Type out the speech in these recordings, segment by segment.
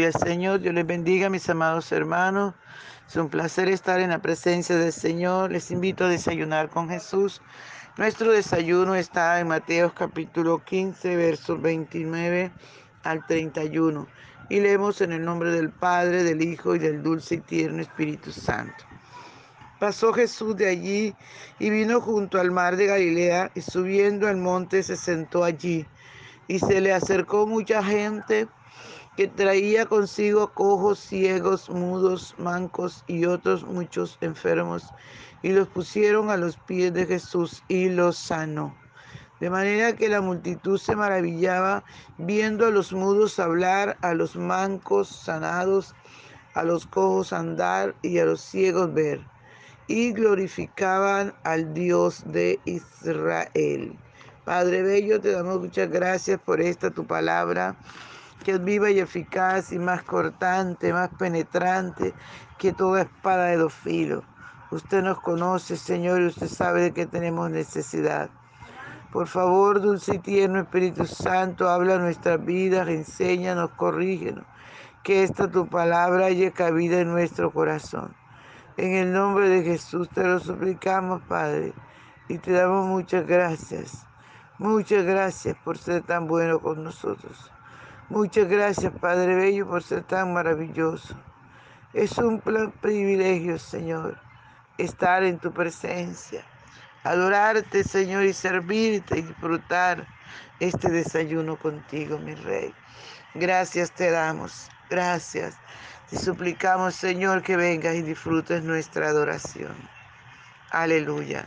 Gloria Señor, Dios les bendiga, mis amados hermanos. Es un placer estar en la presencia del Señor. Les invito a desayunar con Jesús. Nuestro desayuno está en Mateo capítulo 15, versos 29 al 31. Y leemos en el nombre del Padre, del Hijo y del dulce y tierno Espíritu Santo. Pasó Jesús de allí y vino junto al mar de Galilea y subiendo al monte se sentó allí. Y se le acercó mucha gente que traía consigo cojos, ciegos, mudos, mancos y otros muchos enfermos, y los pusieron a los pies de Jesús y los sanó. De manera que la multitud se maravillaba viendo a los mudos hablar, a los mancos sanados, a los cojos andar y a los ciegos ver, y glorificaban al Dios de Israel. Padre Bello, te damos muchas gracias por esta tu palabra que es viva y eficaz y más cortante, más penetrante que toda espada de dos filos. Usted nos conoce, Señor, y usted sabe de qué tenemos necesidad. Por favor, dulce y tierno Espíritu Santo, habla nuestras vidas, enséñanos, corrígenos. Que esta tu palabra haya cabida en nuestro corazón. En el nombre de Jesús te lo suplicamos, Padre, y te damos muchas gracias. Muchas gracias por ser tan bueno con nosotros. Muchas gracias, Padre Bello, por ser tan maravilloso. Es un privilegio, Señor, estar en tu presencia, adorarte, Señor, y servirte y disfrutar este desayuno contigo, mi Rey. Gracias te damos, gracias. Te suplicamos, Señor, que vengas y disfrutes nuestra adoración. Aleluya.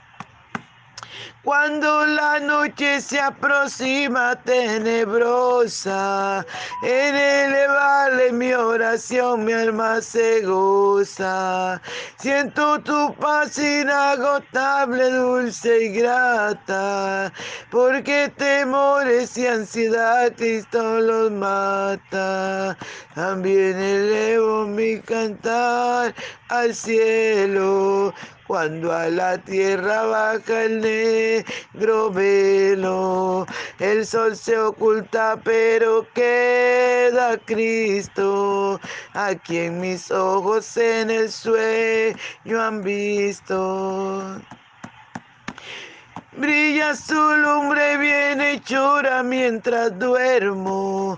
Cuando la noche se aproxima tenebrosa, en elevarle mi oración mi alma se goza. Siento tu paz inagotable, dulce y grata, porque temores y ansiedad Cristo los mata. También elevo mi cantar al cielo cuando a la tierra baja el negro velo. El sol se oculta, pero queda Cristo, a quien mis ojos en el sueño han visto. Brilla su lumbre bien hechura mientras duermo.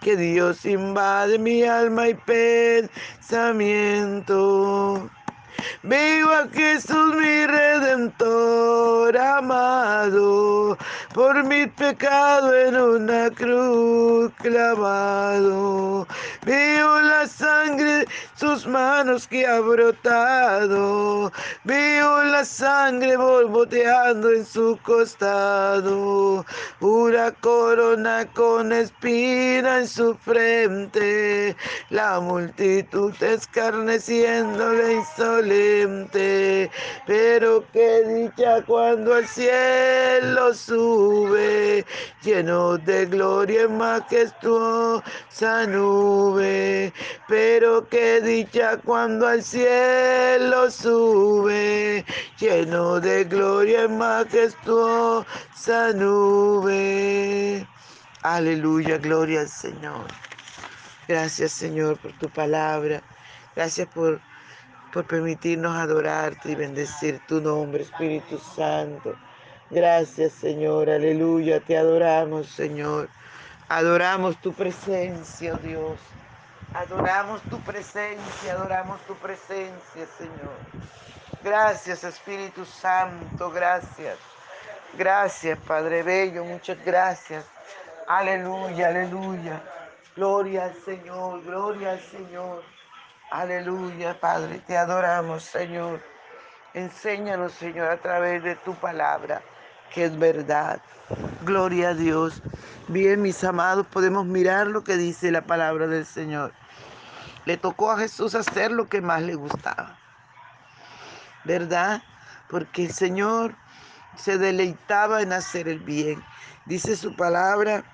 que Dios invade mi alma y pensamiento. Veo a Jesús mi redentor amado, por mi pecado en una cruz clavado. Sus manos que ha brotado. Veo la sangre borboteando en su costado. Pura corona con espina en su frente. La multitud escarneciéndole insolente pero qué dicha cuando al cielo sube, lleno de gloria y majestuosa nube, pero qué dicha cuando al cielo sube, lleno de gloria y majestuosa nube. Aleluya, gloria al Señor. Gracias, Señor, por tu palabra. Gracias por, por permitirnos adorarte y bendecir tu nombre, Espíritu Santo. Gracias, Señor. Aleluya. Te adoramos, Señor. Adoramos tu presencia, oh Dios. Adoramos tu presencia, adoramos tu presencia, Señor. Gracias, Espíritu Santo, gracias. Gracias, Padre Bello, muchas gracias. Aleluya, aleluya. Gloria al Señor, gloria al Señor. Aleluya, Padre, te adoramos, Señor. Enséñanos, Señor, a través de tu palabra, que es verdad. Gloria a Dios. Bien, mis amados, podemos mirar lo que dice la palabra del Señor. Le tocó a Jesús hacer lo que más le gustaba. ¿Verdad? Porque el Señor se deleitaba en hacer el bien. Dice su palabra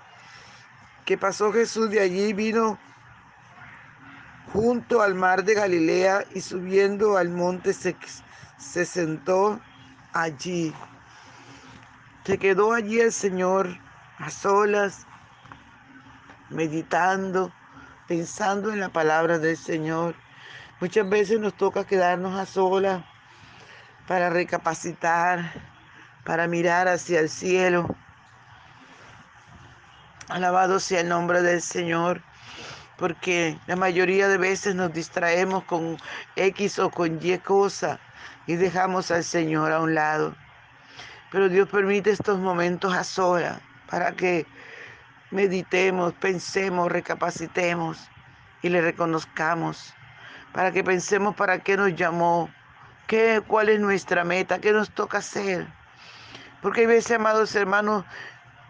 que pasó Jesús de allí vino junto al mar de Galilea y subiendo al monte se, se sentó allí. Se quedó allí el Señor a solas, meditando, pensando en la palabra del Señor. Muchas veces nos toca quedarnos a solas para recapacitar, para mirar hacia el cielo. Alabado sea el nombre del Señor, porque la mayoría de veces nos distraemos con X o con Y cosa y dejamos al Señor a un lado. Pero Dios permite estos momentos a solas para que meditemos, pensemos, recapacitemos y le reconozcamos, para que pensemos para qué nos llamó, qué, cuál es nuestra meta, qué nos toca hacer. Porque hay veces, amados hermanos,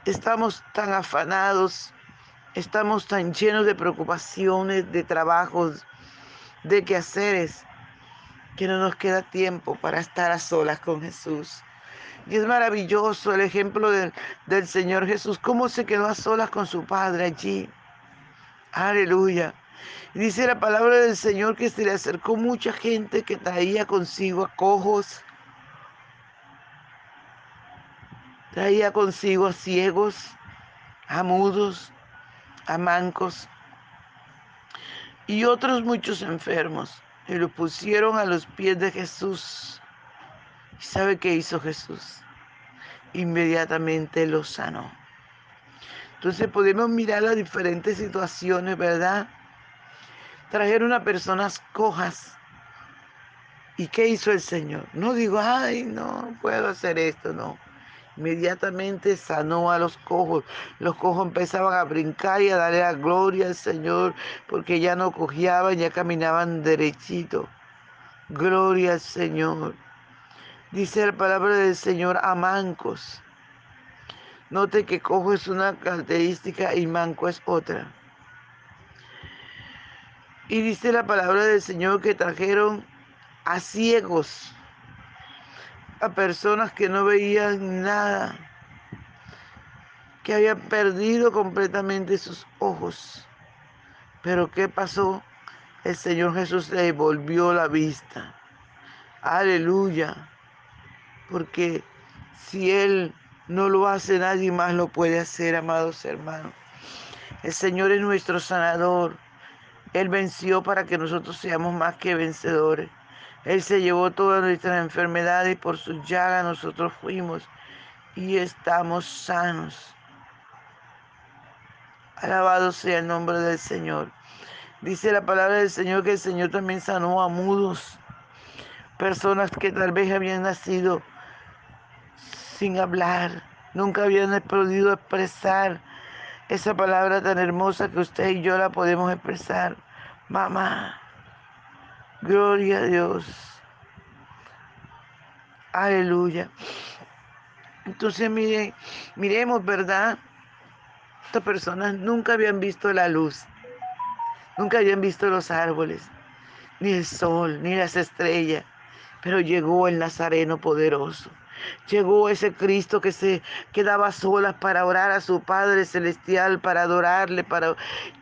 estamos tan afanados, estamos tan llenos de preocupaciones, de trabajos, de quehaceres, que no nos queda tiempo para estar a solas con Jesús. Y es maravilloso el ejemplo del, Señor Jesús, cómo se quedó a solas con su Padre allí. Aleluya. Dice la palabra del Señor que se le acercó mucha gente que traía consigo a cojos, traía consigo a ciegos, a mudos, a mancos y otros muchos enfermos. Y lo pusieron a los pies de Jesús. ¿Y sabe qué hizo Jesús? Inmediatamente los sanó. Entonces podemos mirar las diferentes situaciones, ¿verdad? Trajeron a personas cojas. ¿Y qué hizo el Señor? No digo, ay, no puedo hacer esto, no. Inmediatamente sanó a los cojos. Los cojos empezaban a brincar y a darle la gloria al Señor porque ya no cojeaban, ya caminaban derechito. Gloria al Señor. Dice la palabra del Señor a mancos. Note que cojo es una característica y manco es otra. Y dice la palabra del Señor que trajeron a ciegos, a personas que no veían nada, que habían perdido completamente sus ojos. Pero ¿qué pasó? El Señor Jesús le devolvió la vista. Aleluya porque si Él no lo hace, nadie más lo puede hacer, amados hermanos. El Señor es nuestro sanador. Él venció para que nosotros seamos más que vencedores. Él se llevó todas nuestras enfermedades y por su llaga nosotros fuimos y estamos sanos. Alabado sea el nombre del Señor. Dice la palabra del Señor que el Señor también sanó a mudos, personas que tal vez habían nacido sin hablar. Nunca habían podido expresar esa palabra tan hermosa que usted y yo la podemos expresar. Mamá, gloria a Dios. Aleluya. Entonces, mire, miremos, ¿verdad? Estas personas nunca habían visto la luz, nunca habían visto los árboles, ni el sol, ni las estrellas, pero llegó el Nazareno poderoso Llegó ese Cristo que se quedaba solas para orar a su Padre Celestial, para adorarle, para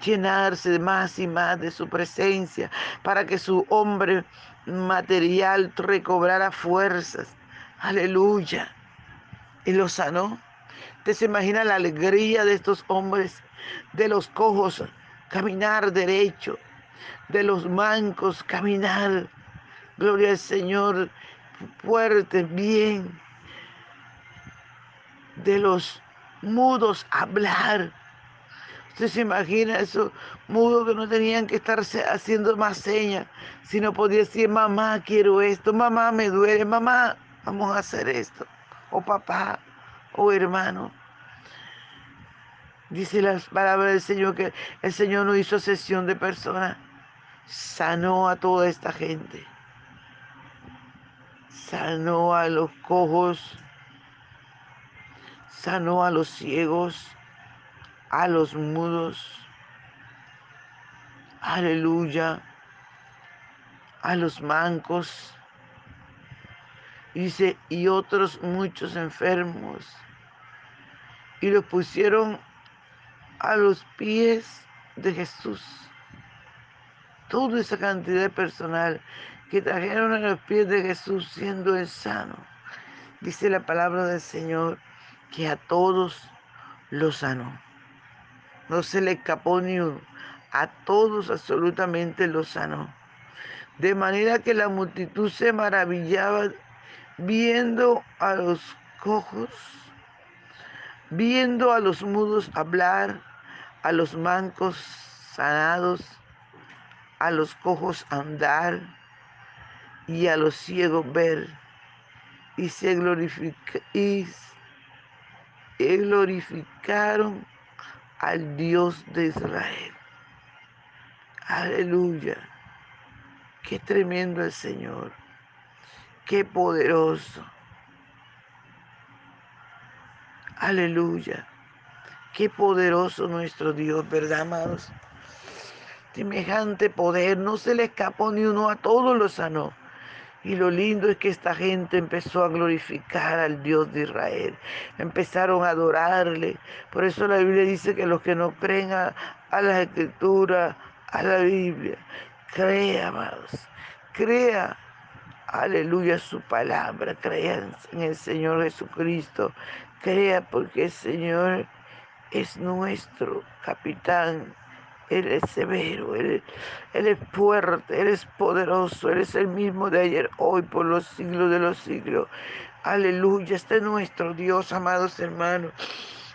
llenarse más y más de su presencia, para que su hombre material recobrara fuerzas. Aleluya. Y lo sanó. ¿Usted se imagina la alegría de estos hombres, de los cojos, caminar derecho, de los mancos caminar, gloria al Señor, fuerte, bien, de los mudos hablar. Usted se imagina esos mudos que no tenían que estarse haciendo más señas, sino podía decir, mamá, quiero esto, mamá, me duele, mamá, vamos a hacer esto, o papá, o hermano. Dice las palabras del Señor que el Señor no hizo sesión de personas, sanó a toda esta gente, sanó a los cojos, sanó a los ciegos, a los mudos, aleluya, a los mancos, dice, y otros muchos enfermos, y los pusieron a los pies de Jesús. Toda esa cantidad personal que trajeron a los pies de Jesús siendo el sano. Dice la palabra del Señor que a todos los sanó. No se le escapó ni uno. A todos absolutamente los sanó. De manera que la multitud se maravillaba viendo a los cojos, viendo a los mudos hablar, a los mancos sanados, a los cojos andar y a los ciegos ver. Y se y glorificaron al Dios de Israel. Aleluya. Qué tremendo el Señor. Qué poderoso. Aleluya. Qué poderoso nuestro Dios, ¿verdad, amados? Semejante poder, no se le escapó ni uno, a todos los sanó. Y lo lindo es que esta gente empezó a glorificar al Dios de Israel. Empezaron a adorarle. Por eso la Biblia dice que los que no creen a, las escrituras, a la Biblia, crea, amados. Crea aleluya, su palabra, crea en el Señor Jesucristo, crea porque el Señor es nuestro capitán. Él es severo, él, es fuerte, Él es poderoso, Él es el mismo de ayer, hoy, por los siglos de los siglos. Aleluya, este es nuestro Dios, amados hermanos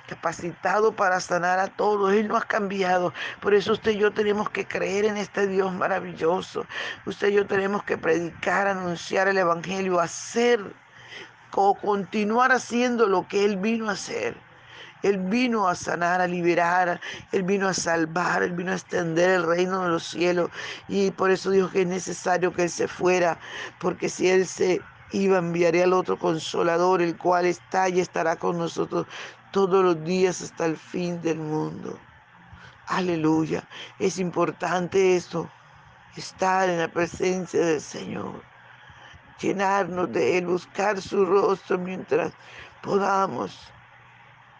capacitado para sanar a todos. Él no ha cambiado. Por eso usted y yo tenemos que creer en este Dios maravilloso. Usted y yo tenemos que predicar, anunciar el Evangelio, hacer o continuar haciendo lo que Él vino a hacer. Él vino a sanar, a liberar, Él vino a salvar, Él vino a extender el reino de los cielos. Y por eso dijo que es necesario que Él se fuera, porque si Él se iba, enviaría al otro consolador, el cual está y estará con nosotros todos los días hasta el fin del mundo. Aleluya. Es importante esto, estar en la presencia del Señor, llenarnos de Él, buscar su rostro mientras podamos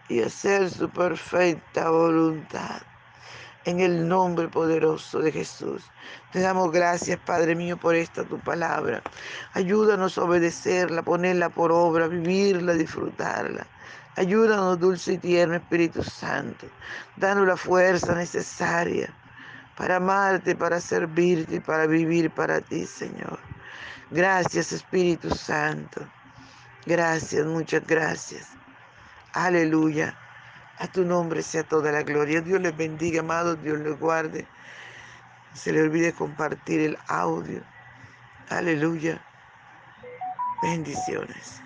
y hacer su perfecta voluntad. En el nombre poderoso de Jesús. Te damos gracias, Padre mío, por esta tu palabra. Ayúdanos a obedecerla, ponerla por obra, vivirla, disfrutarla. Ayúdanos, dulce y tierno Espíritu Santo. Danos la fuerza necesaria para amarte, para servirte y para vivir para ti, Señor. Gracias, Espíritu Santo. Gracias, muchas gracias. Aleluya. A tu nombre sea toda la gloria. Dios les bendiga, amados. Dios les guarde. se le olvide compartir el audio. Aleluya. Bendiciones.